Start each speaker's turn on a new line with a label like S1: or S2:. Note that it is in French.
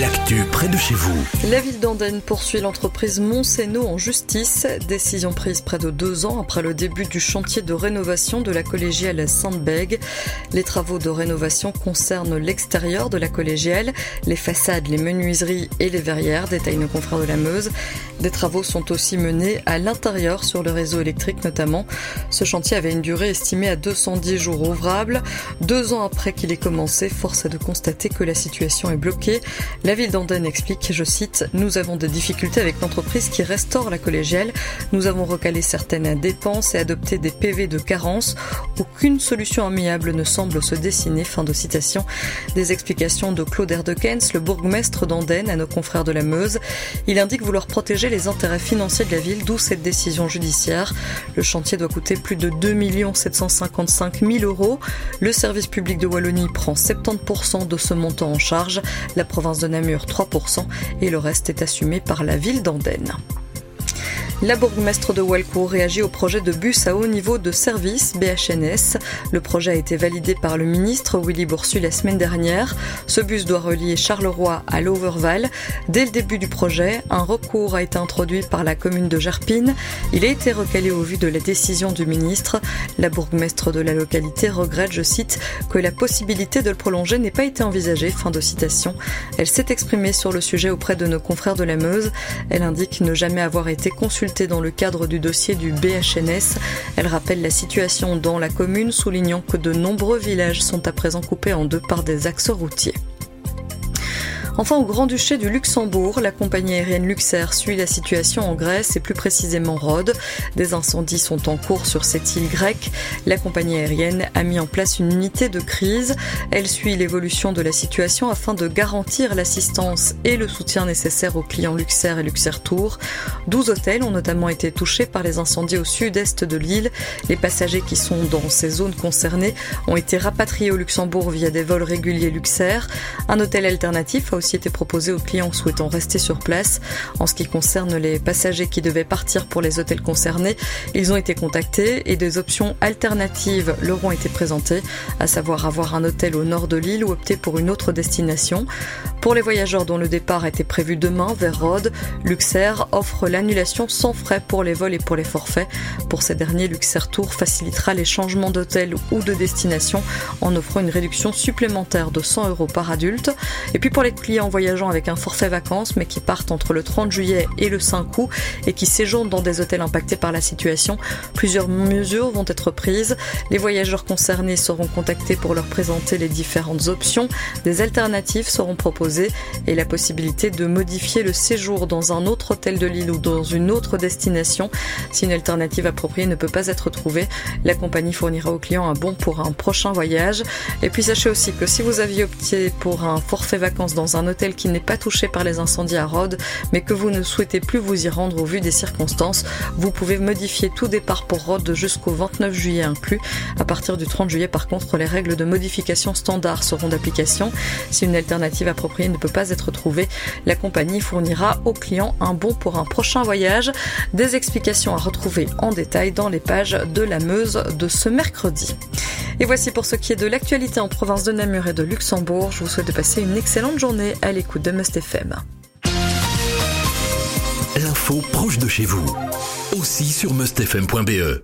S1: L'actu près de chez vous.
S2: La ville d'Andenne poursuit l'entreprise Montseno en justice. Décision prise près de deux ans après le début du chantier de rénovation de la collégiale Sainte-Bègue. Les travaux de rénovation concernent l'extérieur de la collégiale, les façades, les menuiseries et les verrières, détaille nos confrères de la Meuse. Des travaux sont aussi menés à l'intérieur sur le réseau électrique notamment. Ce chantier avait une durée estimée à 210 jours ouvrables. Deux ans après qu'il ait commencé, force est de constater que la situation est bloquée. La ville d'Andenne explique, je cite, Nous avons des difficultés avec l'entreprise qui restaure la collégiale. Nous avons recalé certaines dépenses et adopté des PV de carence. Aucune solution amiable ne semble se dessiner. Fin de citation. Des explications de Claude Erdekens, le bourgmestre d'Andenne, à nos confrères de la Meuse. Il indique vouloir protéger les intérêts financiers de la ville, d'où cette décision judiciaire. Le chantier doit coûter plus de 2 755 000 euros. Le service public de Wallonie prend 70% de ce montant en charge. La province de Namur 3% et le reste est assumé par la ville d'Andenne. La bourgmestre de Walcourt réagit au projet de bus à haut niveau de service BHNS. Le projet a été validé par le ministre Willy Boursu la semaine dernière. Ce bus doit relier Charleroi à l'Overval. Dès le début du projet, un recours a été introduit par la commune de Gerpine. Il a été recalé au vu de la décision du ministre. La bourgmestre de la localité regrette, je cite, que la possibilité de le prolonger n'ait pas été envisagée. Fin de citation. Elle s'est exprimée sur le sujet auprès de nos confrères de la Meuse. Elle indique ne jamais avoir été consultée dans le cadre du dossier du BHNS. Elle rappelle la situation dans la commune, soulignant que de nombreux villages sont à présent coupés en deux par des axes routiers. Enfin, au Grand-Duché du Luxembourg, la compagnie aérienne Luxair suit la situation en Grèce et plus précisément Rhodes. Des incendies sont en cours sur cette île grecque. La compagnie aérienne a mis en place une unité de crise. Elle suit l'évolution de la situation afin de garantir l'assistance et le soutien nécessaire aux clients Luxair et Luxair Tour. 12 hôtels ont notamment été touchés par les incendies au sud-est de l'île. Les passagers qui sont dans ces zones concernées ont été rapatriés au Luxembourg via des vols réguliers Luxair. Un hôtel alternatif a aussi été proposé aux clients souhaitant rester sur place. En ce qui concerne les passagers qui devaient partir pour les hôtels concernés, ils ont été contactés et des options alternatives leur ont été présentées, à savoir avoir un hôtel au nord de l'île ou opter pour une autre destination. Pour les voyageurs dont le départ était prévu demain vers Rhodes, Luxair offre l'annulation sans frais pour les vols et pour les forfaits. Pour ces derniers, Luxair Tour facilitera les changements d'hôtel ou de destination en offrant une réduction supplémentaire de 100 euros par adulte. Et puis pour les clients en voyageant avec un forfait vacances, mais qui partent entre le 30 juillet et le 5 août et qui séjournent dans des hôtels impactés par la situation, plusieurs mesures vont être prises. Les voyageurs concernés seront contactés pour leur présenter les différentes options. Des alternatives seront proposées et la possibilité de modifier le séjour dans un autre hôtel de l'île ou dans une autre destination. Si une alternative appropriée ne peut pas être trouvée, la compagnie fournira aux clients un bon pour un prochain voyage. Et puis sachez aussi que si vous aviez opté pour un forfait vacances dans un hôtel qui n'est pas touché par les incendies à Rhodes, mais que vous ne souhaitez plus vous y rendre au vu des circonstances, vous pouvez modifier tout départ pour Rhodes jusqu'au 29 juillet inclus. À partir du 30 juillet, par contre, les règles de modification standard seront d'application. Si une alternative appropriée ne peut pas être trouvée, la compagnie fournira au client un bon pour un prochain voyage. Des explications à retrouver en détail dans les pages de la Meuse de ce mercredi. Et voici pour ce qui est de l'actualité en province de Namur et de Luxembourg. Je vous souhaite de passer une excellente journée à l'écoute de Must FM.
S1: Proche de chez vous, aussi sur mustfm.be.